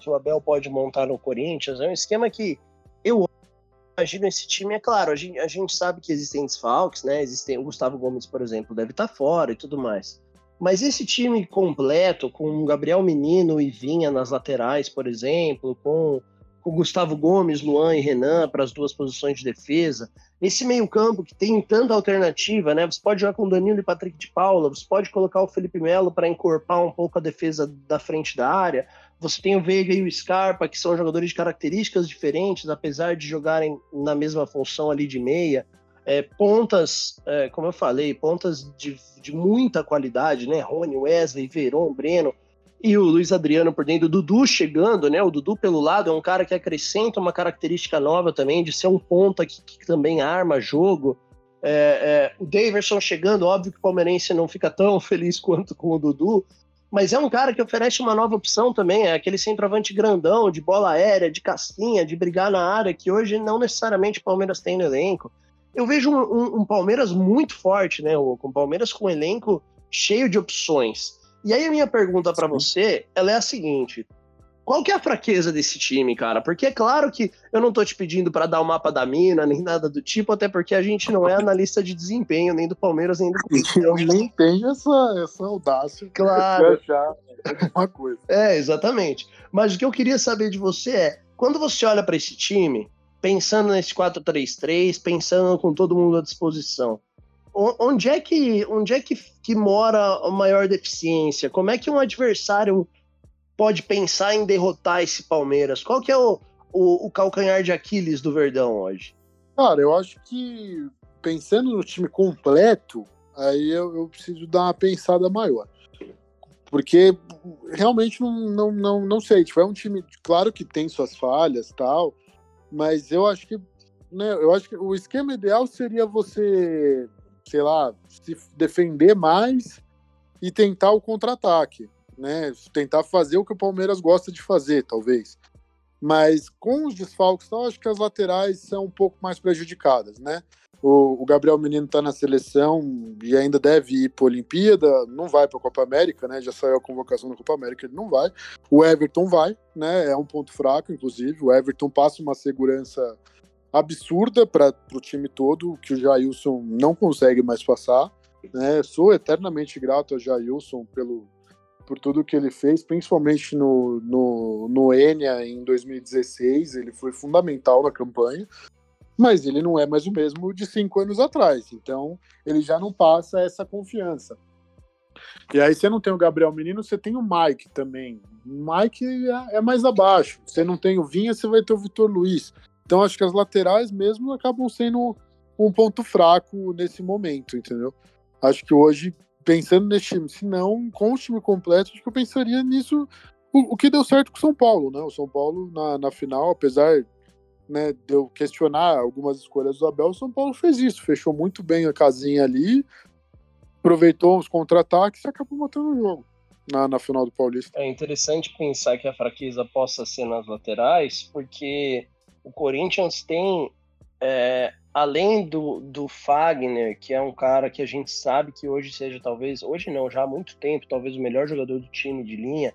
que o Abel pode montar no Corinthians é um esquema que eu imagino esse time, é claro, a gente, a gente sabe que existem desfalques, né? Existem, o Gustavo Gomes, por exemplo, deve estar tá fora e tudo mais. Mas esse time completo, com Gabriel Menino e Vinha nas laterais, por exemplo, com, com Gustavo Gomes, Luan e Renan para as duas posições de defesa, esse meio-campo que tem tanta alternativa, né? Você pode jogar com Danilo e Patrick de Paula, você pode colocar o Felipe Melo para encorpar um pouco a defesa da frente da área. Você tem o Veiga e o Scarpa, que são jogadores de características diferentes, apesar de jogarem na mesma função ali de meia é, pontas, é, como eu falei, pontas de, de, muita qualidade, né? Rony, Wesley, Veron, Breno e o Luiz Adriano por dentro. O Dudu chegando, né? O Dudu pelo lado é um cara que acrescenta uma característica nova também, de ser um ponta que, que também arma jogo. É, é, o Daverson chegando, óbvio que o palmeirense não fica tão feliz quanto com o Dudu, mas é um cara que oferece uma nova opção também, é aquele centroavante grandão, de bola aérea, de casquinha, de brigar na área, que hoje não necessariamente o Palmeiras tem no elenco eu vejo um, um, um Palmeiras muito forte, né? Com um Palmeiras com um elenco cheio de opções. E aí a minha pergunta para você, ela é a seguinte: qual que é a fraqueza desse time, cara? Porque é claro que eu não tô te pedindo para dar o mapa da mina, nem nada do tipo, até porque a gente não é analista de desempenho, nem do Palmeiras, nem do Corinthians. Eu nem tenho essa, essa audácia claro. de achar alguma coisa. É, exatamente. Mas o que eu queria saber de você é, quando você olha para esse time, pensando nesse 4-3-3, pensando com todo mundo à disposição. Onde é que, onde é que, que mora a maior deficiência? Como é que um adversário pode pensar em derrotar esse Palmeiras? Qual que é o, o, o calcanhar de Aquiles do Verdão hoje? Cara, eu acho que pensando no time completo, aí eu, eu preciso dar uma pensada maior. Porque realmente não, não, não, não sei. Tipo, é um time, claro que tem suas falhas tal, mas eu acho que, né, eu acho que o esquema ideal seria você, sei lá, se defender mais e tentar o contra-ataque, né? Tentar fazer o que o Palmeiras gosta de fazer, talvez. Mas com os desfalques, eu acho que as laterais são um pouco mais prejudicadas, né? O, o Gabriel Menino está na seleção e ainda deve ir para a Olimpíada, não vai para a Copa América, né? Já saiu a convocação da Copa América, ele não vai. O Everton vai, né? É um ponto fraco, inclusive. O Everton passa uma segurança absurda para o time todo, que o Jailson não consegue mais passar. Né? Sou eternamente grato ao Jailson pelo, por tudo que ele fez, principalmente no, no, no Enia em 2016. Ele foi fundamental na campanha mas ele não é mais o mesmo de cinco anos atrás. Então, ele já não passa essa confiança. E aí, você não tem o Gabriel Menino, você tem o Mike também. O Mike é, é mais abaixo. Você não tem o Vinha, você vai ter o Vitor Luiz. Então, acho que as laterais mesmo acabam sendo um ponto fraco nesse momento, entendeu? Acho que hoje, pensando nesse time, se não com o time completo, acho que eu pensaria nisso, o, o que deu certo com o São Paulo, né? O São Paulo na, na final, apesar né, de eu questionar algumas escolhas do Abel, o São Paulo fez isso, fechou muito bem a casinha ali, aproveitou os contra-ataques e acabou matando o jogo na, na final do Paulista. É interessante pensar que a fraqueza possa ser nas laterais, porque o Corinthians tem, é, além do, do Fagner, que é um cara que a gente sabe que hoje seja talvez, hoje não, já há muito tempo, talvez o melhor jogador do time de linha,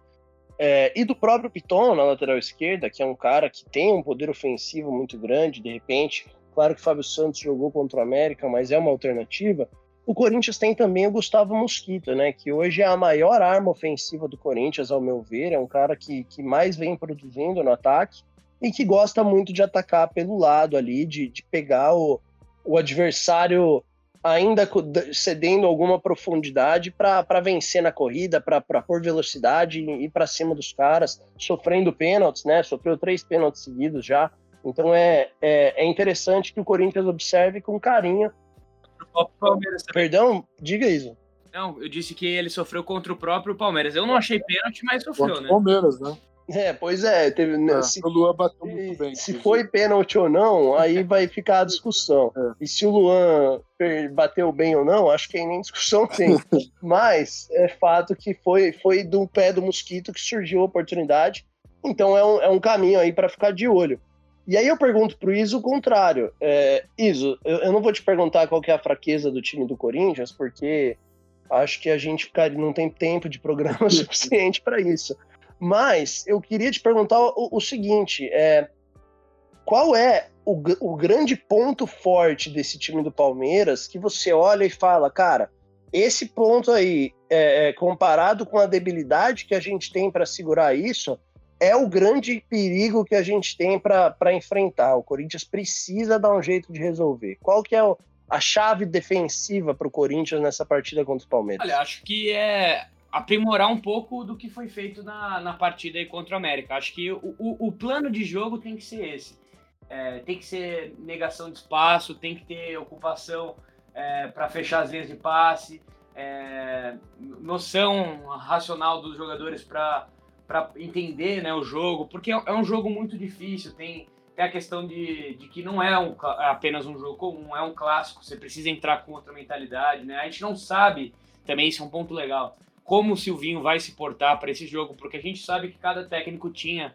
é, e do próprio Piton na lateral esquerda, que é um cara que tem um poder ofensivo muito grande, de repente. Claro que o Fábio Santos jogou contra o América, mas é uma alternativa. O Corinthians tem também o Gustavo Mosquito, né? Que hoje é a maior arma ofensiva do Corinthians, ao meu ver. É um cara que, que mais vem produzindo no ataque e que gosta muito de atacar pelo lado ali, de, de pegar o, o adversário ainda cedendo alguma profundidade para vencer na corrida, para pôr velocidade e ir para cima dos caras, sofrendo pênaltis, né? Sofreu três pênaltis seguidos já. Então é, é, é interessante que o Corinthians observe com carinho. Perdão, diga isso. Não, eu disse que ele sofreu contra o próprio Palmeiras. Eu não achei pênalti, mas sofreu, contra né? Palmeiras, né? É, pois é. Teve, né, é se, o Luan bateu muito bem. Se foi pênalti ou não, aí vai ficar a discussão. É. E se o Luan bateu bem ou não, acho que aí nem discussão tem. Mas é fato que foi, foi do pé do mosquito que surgiu a oportunidade. Então é um, é um caminho aí para ficar de olho. E aí eu pergunto pro Iso o contrário. É, Iso, eu, eu, não vou te perguntar qual é a fraqueza do time do Corinthians, porque acho que a gente não tem tempo de programa suficiente para isso. Mas eu queria te perguntar o, o seguinte: é, qual é o, o grande ponto forte desse time do Palmeiras que você olha e fala, cara, esse ponto aí, é, é comparado com a debilidade que a gente tem para segurar isso, é o grande perigo que a gente tem para enfrentar. O Corinthians precisa dar um jeito de resolver. Qual que é o, a chave defensiva para o Corinthians nessa partida contra o Palmeiras? Olha, acho que é aprimorar um pouco do que foi feito na, na partida aí contra o América. Acho que o, o, o plano de jogo tem que ser esse. É, tem que ser negação de espaço, tem que ter ocupação é, para fechar as linhas de passe, é, noção racional dos jogadores para entender né, o jogo, porque é, é um jogo muito difícil. Tem, tem a questão de, de que não é um, apenas um jogo comum, é um clássico. Você precisa entrar com outra mentalidade. Né? A gente não sabe, também isso é um ponto legal como o Silvinho vai se portar para esse jogo, porque a gente sabe que cada técnico tinha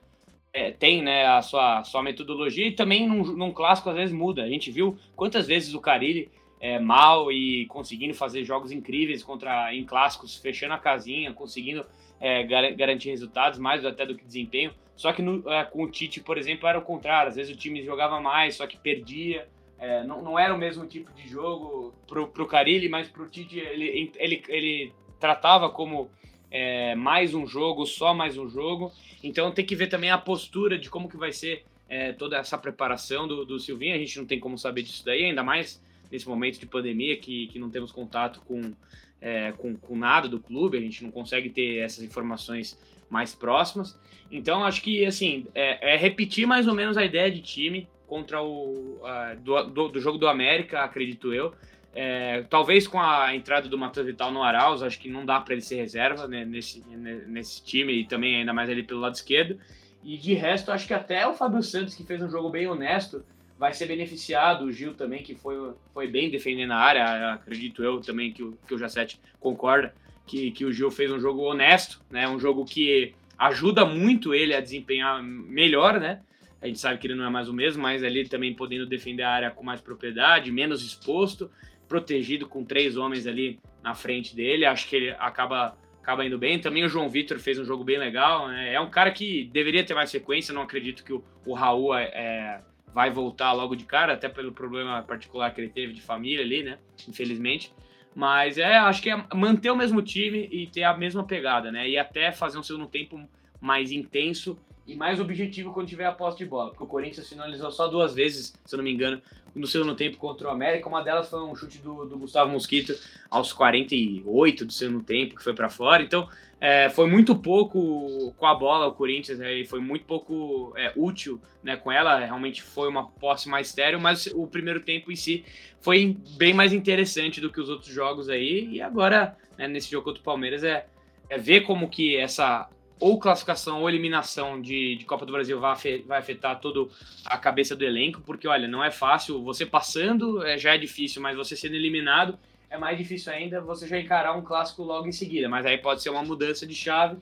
é, tem né, a sua, sua metodologia e também num, num, clássico às vezes muda. A gente viu quantas vezes o Carilli é mal e conseguindo fazer jogos incríveis contra em clássicos, fechando a casinha, conseguindo é, gar garantir resultados mais até do que desempenho. Só que no, é, com o Tite, por exemplo, era o contrário. Às vezes o time jogava mais, só que perdia. É, não, não era o mesmo tipo de jogo pro, pro Carilli, mas pro Tite ele, ele, ele tratava como é, mais um jogo, só mais um jogo. Então tem que ver também a postura de como que vai ser é, toda essa preparação do, do Silvinho. A gente não tem como saber disso daí, ainda mais nesse momento de pandemia que, que não temos contato com, é, com, com nada do clube, a gente não consegue ter essas informações mais próximas. Então acho que assim é, é repetir mais ou menos a ideia de time contra o do, do, do jogo do América, acredito eu. É, talvez com a entrada do Matheus Vital no Arauz, acho que não dá para ele ser reserva né, nesse, nesse time e também ainda mais ali pelo lado esquerdo. E de resto, acho que até o Fábio Santos, que fez um jogo bem honesto, vai ser beneficiado. O Gil também, que foi, foi bem defendendo a área, acredito eu também que o, que o Jacete concorda, que, que o Gil fez um jogo honesto, né, um jogo que ajuda muito ele a desempenhar melhor, né? a gente sabe que ele não é mais o mesmo, mas ali também podendo defender a área com mais propriedade, menos exposto, protegido com três homens ali na frente dele. Acho que ele acaba, acaba indo bem. Também o João Vitor fez um jogo bem legal. Né? É um cara que deveria ter mais sequência. Não acredito que o, o Raul é, é, vai voltar logo de cara, até pelo problema particular que ele teve de família ali, né? Infelizmente. Mas é, acho que é manter o mesmo time e ter a mesma pegada, né? E até fazer um segundo tempo mais intenso e mais objetivo quando tiver a posse de bola. Porque o Corinthians finalizou só duas vezes, se eu não me engano, no segundo tempo contra o América. Uma delas foi um chute do, do Gustavo Mosquito aos 48 do segundo tempo, que foi para fora. Então, é, foi muito pouco com a bola o Corinthians, né, foi muito pouco é, útil né, com ela. Realmente foi uma posse mais estéreo, mas o primeiro tempo em si foi bem mais interessante do que os outros jogos aí. E agora, né, nesse jogo contra o Palmeiras, é, é ver como que essa ou classificação ou eliminação de, de Copa do Brasil vai, vai afetar toda a cabeça do elenco, porque olha, não é fácil. Você passando é, já é difícil, mas você sendo eliminado é mais difícil ainda você já encarar um clássico logo em seguida. Mas aí pode ser uma mudança de chave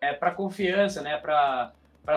é, para confiança, né? Para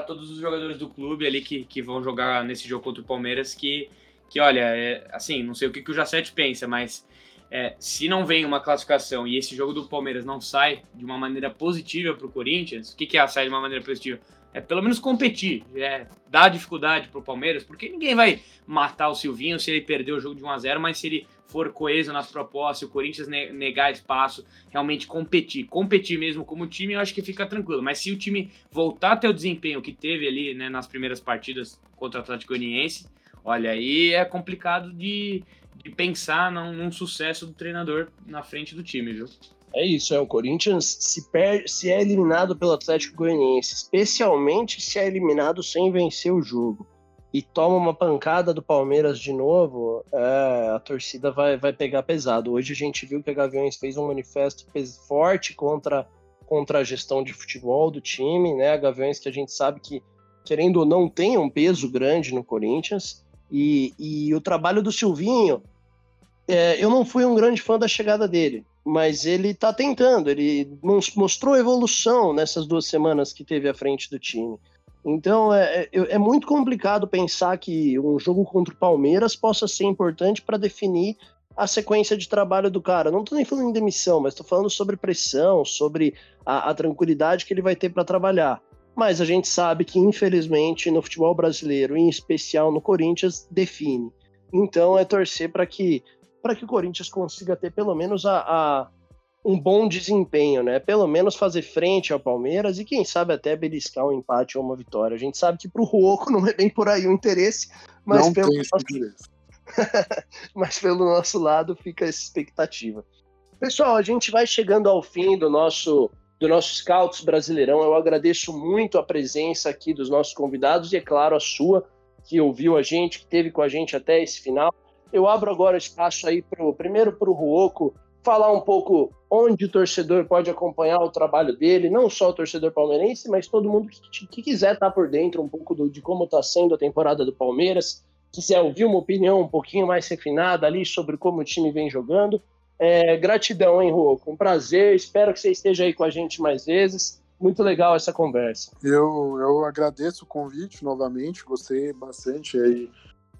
todos os jogadores do clube ali que, que vão jogar nesse jogo contra o Palmeiras, que, que olha, é, assim, não sei o que, que o Jacete pensa, mas é, se não vem uma classificação e esse jogo do Palmeiras não sai de uma maneira positiva para o Corinthians, o que, que é sair de uma maneira positiva? É pelo menos competir, é, dar dificuldade para o Palmeiras, porque ninguém vai matar o Silvinho se ele perder o jogo de 1 a 0 mas se ele for coeso nas propostas, se o Corinthians negar espaço, realmente competir, competir mesmo como time, eu acho que fica tranquilo. Mas se o time voltar a ter o desempenho que teve ali né, nas primeiras partidas contra o Atlético Goianiense, olha, aí é complicado de, de pensar num, num, sucesso do treinador na frente do time, viu? É isso, é o Corinthians se, per se é eliminado pelo Atlético Goianiense, especialmente se é eliminado sem vencer o jogo e toma uma pancada do Palmeiras de novo, é, a torcida vai, vai pegar pesado. Hoje a gente viu que a Gaviões fez um manifesto forte contra, contra a gestão de futebol do time, né? A Gaviões que a gente sabe que, querendo ou não, tem um peso grande no Corinthians. E, e o trabalho do Silvinho, é, eu não fui um grande fã da chegada dele, mas ele está tentando, ele mostrou evolução nessas duas semanas que teve à frente do time. Então é, é, é muito complicado pensar que um jogo contra o Palmeiras possa ser importante para definir a sequência de trabalho do cara. Não estou nem falando em demissão, mas estou falando sobre pressão, sobre a, a tranquilidade que ele vai ter para trabalhar mas a gente sabe que, infelizmente, no futebol brasileiro, em especial no Corinthians, define. Então é torcer para que, que o Corinthians consiga ter pelo menos a, a, um bom desempenho, né? Pelo menos fazer frente ao Palmeiras e quem sabe até beliscar um empate ou uma vitória. A gente sabe que para o Ruoco não é bem por aí o interesse, mas não pelo, nosso... mas pelo nosso lado fica essa expectativa. Pessoal, a gente vai chegando ao fim do nosso do nosso Scouts Brasileirão. Eu agradeço muito a presença aqui dos nossos convidados e, é claro, a sua, que ouviu a gente, que esteve com a gente até esse final. Eu abro agora espaço aí pro, primeiro para o Ruoco falar um pouco onde o torcedor pode acompanhar o trabalho dele, não só o torcedor palmeirense, mas todo mundo que, que quiser estar por dentro um pouco do, de como está sendo a temporada do Palmeiras, quiser ouvir uma opinião um pouquinho mais refinada ali sobre como o time vem jogando, é, gratidão, hein, Rô? Com prazer. Espero que você esteja aí com a gente mais vezes. Muito legal essa conversa. Eu, eu agradeço o convite novamente. Gostei bastante aí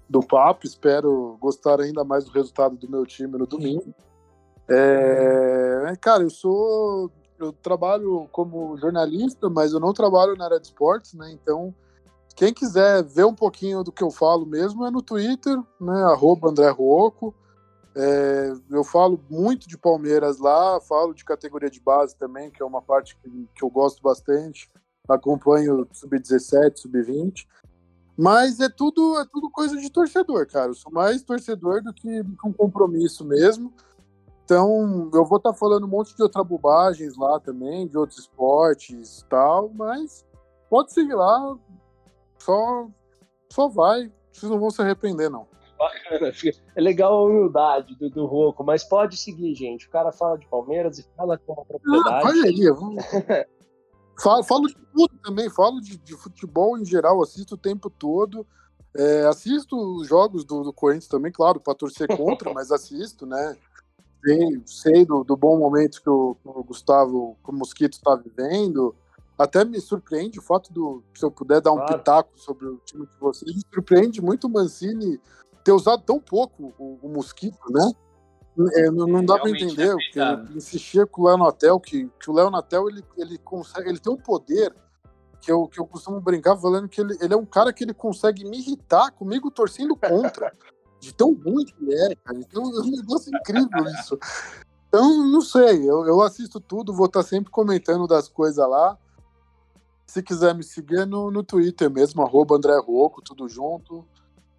do papo. Espero gostar ainda mais do resultado do meu time no domingo. É, cara, eu sou. Eu trabalho como jornalista, mas eu não trabalho na área de esportes, né? Então, quem quiser ver um pouquinho do que eu falo mesmo é no Twitter, né? Arroba André Ruoco. É, eu falo muito de Palmeiras lá, falo de categoria de base também, que é uma parte que, que eu gosto bastante. Acompanho sub-17, sub-20. Mas é tudo, é tudo coisa de torcedor, cara. Eu sou mais torcedor do que, um compromisso mesmo. Então, eu vou estar tá falando um monte de outras bobagens lá também, de outros esportes e tal, mas pode seguir lá, só, só vai. Vocês não vão se arrepender, não. Bacana. É legal a humildade do, do Rocco, mas pode seguir, gente. O cara fala de Palmeiras e fala com a propriedade. Ah, olha aí, vou... falo, falo, de tudo também, falo de, de, futebol em geral, assisto o tempo todo. É, assisto os jogos do, do Corinthians também, claro, para torcer contra, mas assisto, né? Sei, sei do, do, bom momento que o, o Gustavo, que o Mosquito está vivendo. até me surpreende o fato do. Se eu puder dar um claro. pitaco sobre o time de vocês, me surpreende muito o Mancini ter usado tão pouco o, o Mosquito, né? É, não, não, dá para entender, é ele insistia com o Léo Natel, que, que o Léo Natel ele, ele consegue, ele tem um poder que eu, que eu costumo brincar falando que ele, ele é um cara que ele consegue me irritar comigo torcendo contra. de tão ruim que ele é, cara. Então é um negócio incrível isso. Então, não sei, eu, eu assisto tudo, vou estar sempre comentando das coisas lá. Se quiser me seguir no, no Twitter mesmo, arroba André Roco, tudo junto.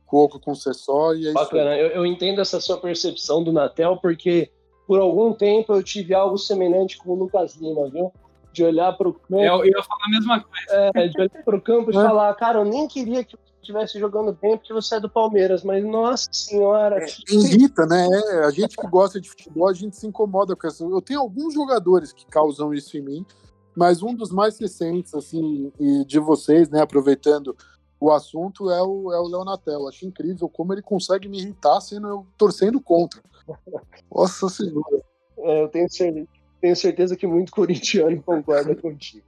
Roco com C só e é Bacana, eu, eu, entendo essa sua percepção do Natel, porque por algum tempo eu tive algo semelhante com o Lucas Lima, viu? De olhar para o campo. Eu, eu ia falar a mesma coisa. É, de olhar para o campo e é. falar, cara, eu nem queria que você estivesse jogando bem porque você é do Palmeiras, mas nossa senhora. É, irrita, né? É, a gente que gosta de futebol, a gente se incomoda com isso. Eu tenho alguns jogadores que causam isso em mim mas um dos mais recentes, assim, e de vocês, né, aproveitando o assunto, é o, é o Leonatel. Acho incrível como ele consegue me irritar sendo eu torcendo contra. Nossa Senhora. É, eu tenho certeza, tenho certeza que muito corintiano concorda contigo.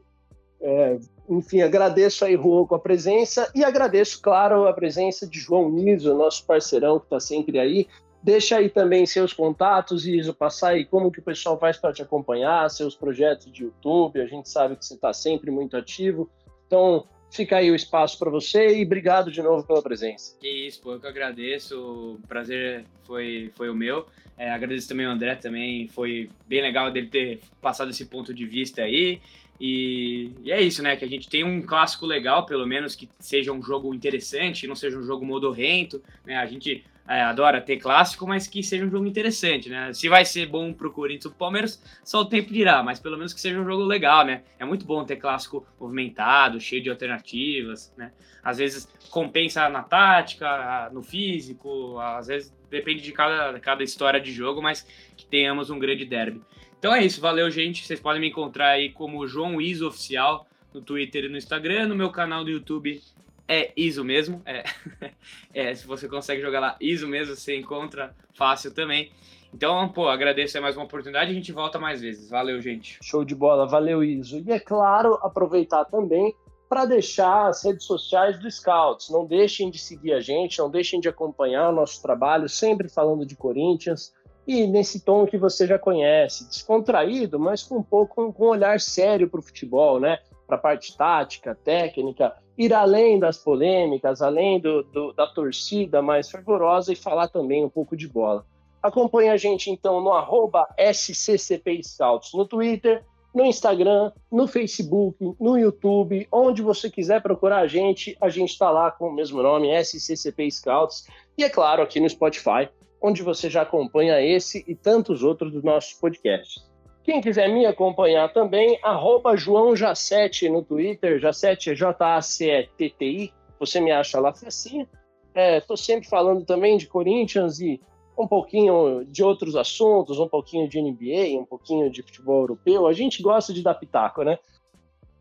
É, enfim, agradeço aí, Juan, com a presença e agradeço, claro, a presença de João Niso, nosso parceirão que está sempre aí. Deixa aí também seus contatos, Iso, passar aí como que o pessoal faz para te acompanhar, seus projetos de YouTube, a gente sabe que você está sempre muito ativo. Então, fica aí o espaço para você e obrigado de novo pela presença. Que isso, pô, eu que agradeço, o prazer foi, foi o meu. É, agradeço também ao André também, foi bem legal dele ter passado esse ponto de vista aí. E, e, é isso, né? Que a gente tem um clássico legal, pelo menos, que seja um jogo interessante, não seja um jogo modorrento, né? A gente é, adora ter clássico, mas que seja um jogo interessante, né? Se vai ser bom pro Corinthians ou pro Palmeiras, só o tempo dirá, mas pelo menos que seja um jogo legal, né? É muito bom ter clássico movimentado, cheio de alternativas, né? Às vezes compensa na tática, no físico, às vezes depende de cada, cada história de jogo, mas que tenhamos um grande derby. Então é isso, valeu, gente. Vocês podem me encontrar aí como João Iso Oficial no Twitter e no Instagram, no meu canal do YouTube é ISO mesmo. É, é, se você consegue jogar lá ISO mesmo, você encontra fácil também. Então, pô, agradeço mais uma oportunidade e a gente volta mais vezes. Valeu, gente. Show de bola, valeu, Iso. E é claro, aproveitar também para deixar as redes sociais do Scouts. Não deixem de seguir a gente, não deixem de acompanhar o nosso trabalho, sempre falando de Corinthians. E nesse tom que você já conhece, descontraído, mas com um pouco com um olhar sério para o futebol, né? Para a parte tática, técnica, ir além das polêmicas, além do, do, da torcida mais fervorosa e falar também um pouco de bola. Acompanhe a gente então no arroba SCCP Scouts no Twitter, no Instagram, no Facebook, no YouTube, onde você quiser procurar a gente, a gente está lá com o mesmo nome, SCCP Scouts, e é claro aqui no Spotify, onde você já acompanha esse e tantos outros dos nossos podcasts. Quem quiser me acompanhar também, arroba João Jacete no Twitter, Jacete J-A-C-E-T-T-I, você me acha lá facinho. Estou é, sempre falando também de Corinthians e um pouquinho de outros assuntos, um pouquinho de NBA, um pouquinho de futebol europeu. A gente gosta de dar pitaco, né?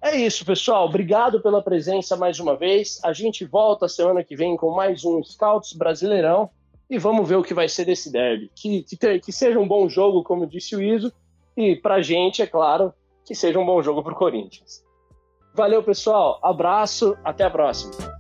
É isso, pessoal. Obrigado pela presença mais uma vez. A gente volta semana que vem com mais um Scouts Brasileirão e vamos ver o que vai ser desse derby. Que, que, que seja um bom jogo, como disse o Iso, e pra gente, é claro, que seja um bom jogo pro Corinthians. Valeu, pessoal. Abraço, até a próxima.